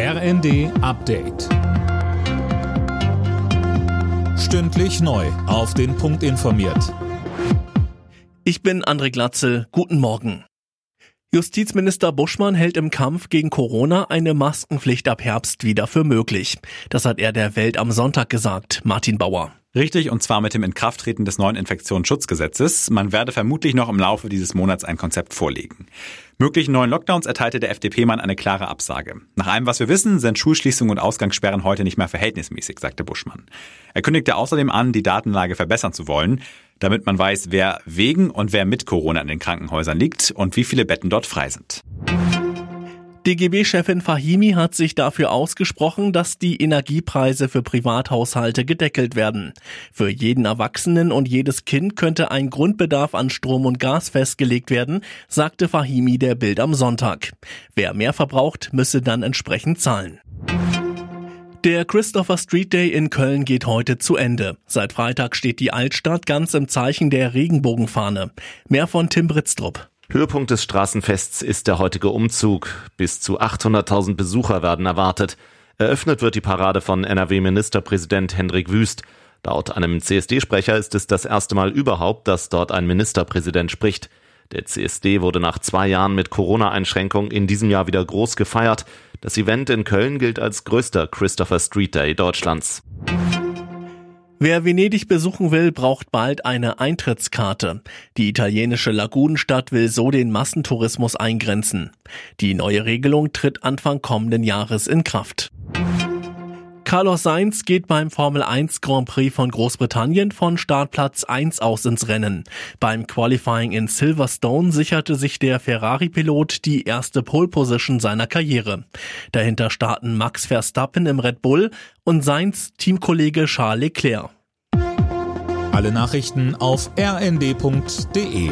RND Update. Stündlich neu. Auf den Punkt informiert. Ich bin André Glatzel. Guten Morgen. Justizminister Buschmann hält im Kampf gegen Corona eine Maskenpflicht ab Herbst wieder für möglich. Das hat er der Welt am Sonntag gesagt. Martin Bauer. Richtig, und zwar mit dem Inkrafttreten des neuen Infektionsschutzgesetzes. Man werde vermutlich noch im Laufe dieses Monats ein Konzept vorlegen. Möglichen neuen Lockdowns erteilte der FDP-Mann eine klare Absage. Nach allem, was wir wissen, sind Schulschließungen und Ausgangssperren heute nicht mehr verhältnismäßig, sagte Buschmann. Er kündigte außerdem an, die Datenlage verbessern zu wollen, damit man weiß, wer wegen und wer mit Corona in den Krankenhäusern liegt und wie viele Betten dort frei sind. DGB-Chefin Fahimi hat sich dafür ausgesprochen, dass die Energiepreise für Privathaushalte gedeckelt werden. Für jeden Erwachsenen und jedes Kind könnte ein Grundbedarf an Strom und Gas festgelegt werden, sagte Fahimi der Bild am Sonntag. Wer mehr verbraucht, müsse dann entsprechend zahlen. Der Christopher Street Day in Köln geht heute zu Ende. Seit Freitag steht die Altstadt ganz im Zeichen der Regenbogenfahne. Mehr von Tim Britztrup. Höhepunkt des Straßenfests ist der heutige Umzug. Bis zu 800.000 Besucher werden erwartet. Eröffnet wird die Parade von NRW-Ministerpräsident Hendrik Wüst. Laut einem CSD-Sprecher ist es das erste Mal überhaupt, dass dort ein Ministerpräsident spricht. Der CSD wurde nach zwei Jahren mit Corona-Einschränkungen in diesem Jahr wieder groß gefeiert. Das Event in Köln gilt als größter Christopher Street Day Deutschlands. Wer Venedig besuchen will, braucht bald eine Eintrittskarte. Die italienische Lagunenstadt will so den Massentourismus eingrenzen. Die neue Regelung tritt Anfang kommenden Jahres in Kraft. Carlos Sainz geht beim Formel 1 Grand Prix von Großbritannien von Startplatz 1 aus ins Rennen. Beim Qualifying in Silverstone sicherte sich der Ferrari-Pilot die erste Pole Position seiner Karriere. Dahinter starten Max Verstappen im Red Bull und Sainz Teamkollege Charles Leclerc. Alle Nachrichten auf rnd.de